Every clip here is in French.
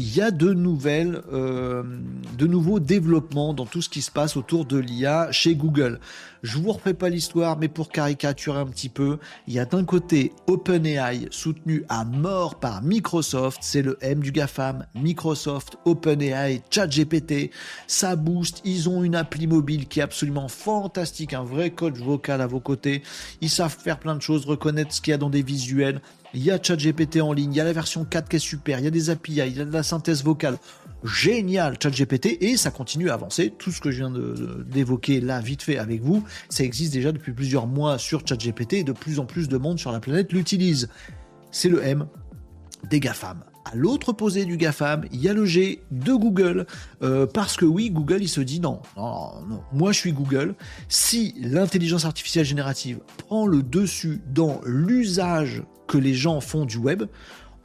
il y a de nouvelles, euh, de nouveaux développements dans tout ce qui se passe autour de l'IA chez Google. Je vous refais pas l'histoire, mais pour caricaturer un petit peu, il y a d'un côté OpenAI soutenu à mort par Microsoft, c'est le M du GAFAM, Microsoft, OpenAI, ChatGPT, ça booste, ils ont une appli mobile qui est absolument fantastique, un vrai coach vocal à vos côtés, ils savent faire plein de choses, reconnaître ce qu'il y a dans des visuels, il y a ChatGPT en ligne, il y a la version 4 qui est super, il y a des API, il y a de la synthèse vocale. Génial, ChatGPT, et ça continue à avancer. Tout ce que je viens d'évoquer là, vite fait avec vous, ça existe déjà depuis plusieurs mois sur ChatGPT et de plus en plus de monde sur la planète l'utilise. C'est le M des GAFAM. À l'autre posé du GAFAM, il y a le G de Google. Euh, parce que oui, Google, il se dit non, non, non, moi je suis Google. Si l'intelligence artificielle générative prend le dessus dans l'usage que les gens font du web,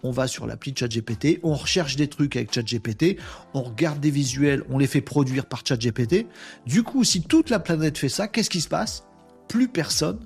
on va sur l'appli ChatGPT, on recherche des trucs avec ChatGPT, on regarde des visuels, on les fait produire par ChatGPT. Du coup, si toute la planète fait ça, qu'est-ce qui se passe? Plus personne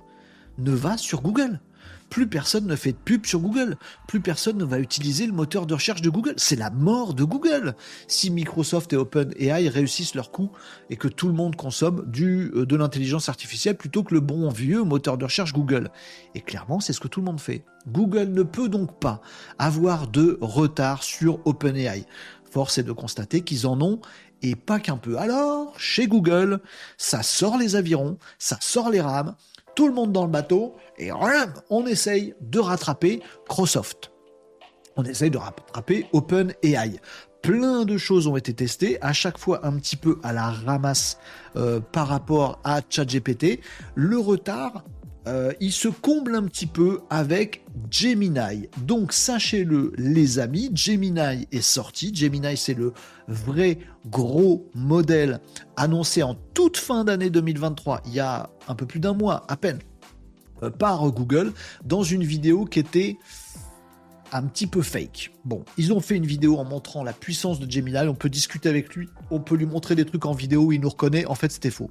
ne va sur Google plus personne ne fait de pub sur Google, plus personne ne va utiliser le moteur de recherche de Google. C'est la mort de Google. Si Microsoft et OpenAI réussissent leur coup et que tout le monde consomme euh, de l'intelligence artificielle plutôt que le bon vieux moteur de recherche Google. Et clairement, c'est ce que tout le monde fait. Google ne peut donc pas avoir de retard sur OpenAI. Force est de constater qu'ils en ont et pas qu'un peu. Alors, chez Google, ça sort les avirons, ça sort les rames, tout le monde dans le bateau, et on essaye de rattraper Microsoft. On essaye de rattraper OpenAI. Plein de choses ont été testées, à chaque fois un petit peu à la ramasse euh, par rapport à ChatGPT. Le retard, euh, il se comble un petit peu avec Gemini. Donc sachez-le les amis, Gemini est sorti. Gemini c'est le vrai gros modèle annoncé en toute fin d'année 2023, il y a un peu plus d'un mois à peine, euh, par Google, dans une vidéo qui était un petit peu fake. Bon, ils ont fait une vidéo en montrant la puissance de Gemini, on peut discuter avec lui, on peut lui montrer des trucs en vidéo, il nous reconnaît, en fait c'était faux.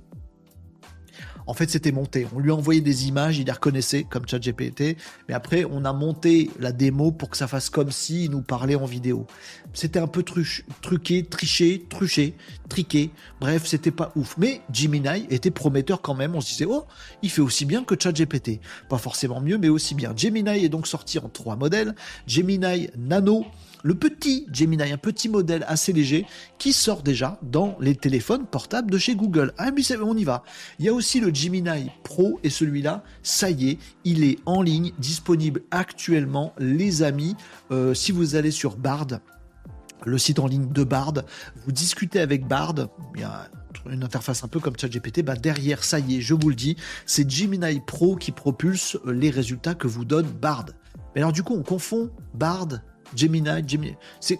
En fait, c'était monté. On lui a envoyé des images, il les reconnaissait comme ChatGPT, mais après, on a monté la démo pour que ça fasse comme s'il nous parlait en vidéo. C'était un peu truqué, triché, truché, triqué. Bref, c'était pas ouf. Mais Gemini était prometteur quand même. On se disait, oh, il fait aussi bien que ChatGPT. Pas forcément mieux, mais aussi bien. Gemini est donc sorti en trois modèles. Gemini Nano, le petit Gemini, un petit modèle assez léger qui sort déjà dans les téléphones portables de chez Google. Ah mais on y va. Il y a aussi le Gemini Pro et celui-là, ça y est, il est en ligne, disponible actuellement, les amis. Euh, si vous allez sur Bard, le site en ligne de Bard, vous discutez avec Bard, il y a une interface un peu comme ChatGPT, bah derrière, ça y est, je vous le dis, c'est Gemini Pro qui propulse les résultats que vous donne Bard. Mais alors du coup, on confond Bard Gemini, Gemini. C'est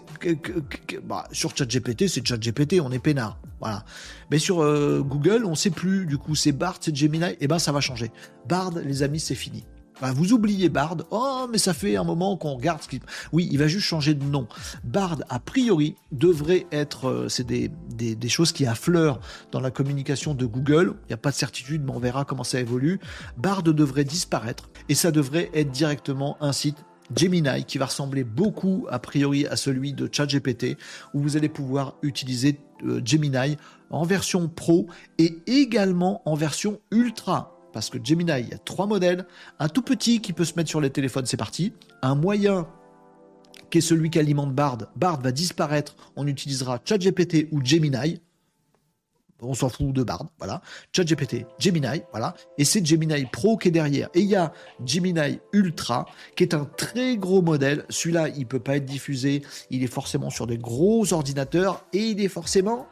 bah, sur ChatGPT, c'est ChatGPT, on est peinard. Voilà. Mais sur euh, Google, on sait plus. Du coup, c'est Bard, c'est Gemini. Et eh ben, ça va changer. Bard, les amis, c'est fini. Bah, vous oubliez Bard. Oh, mais ça fait un moment qu'on regarde ce qui. Oui, il va juste changer de nom. Bard, a priori, devrait être. Euh, c'est des, des, choses qui affleurent dans la communication de Google. Il n'y a pas de certitude, mais on verra comment ça évolue. Bard devrait disparaître et ça devrait être directement un site Gemini qui va ressembler beaucoup a priori à celui de ChatGPT où vous allez pouvoir utiliser euh, Gemini en version pro et également en version ultra parce que Gemini, il y a trois modèles. Un tout petit qui peut se mettre sur les téléphones, c'est parti. Un moyen qui est celui qui alimente Bard. Bard va disparaître, on utilisera ChatGPT ou Gemini on s'en fout de Bard, voilà. ChatGPT, Gemini, voilà. Et c'est Gemini Pro qui est derrière. Et il y a Gemini Ultra, qui est un très gros modèle. Celui-là, il peut pas être diffusé. Il est forcément sur des gros ordinateurs et il est forcément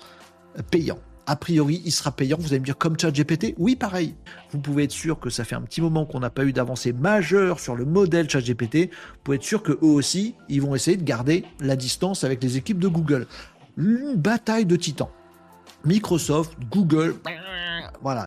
payant. A priori, il sera payant. Vous allez me dire comme ChatGPT? Oui, pareil. Vous pouvez être sûr que ça fait un petit moment qu'on n'a pas eu d'avancée majeure sur le modèle ChatGPT. Vous pouvez être sûr que eux aussi, ils vont essayer de garder la distance avec les équipes de Google. Une bataille de titans. Microsoft, Google, voilà.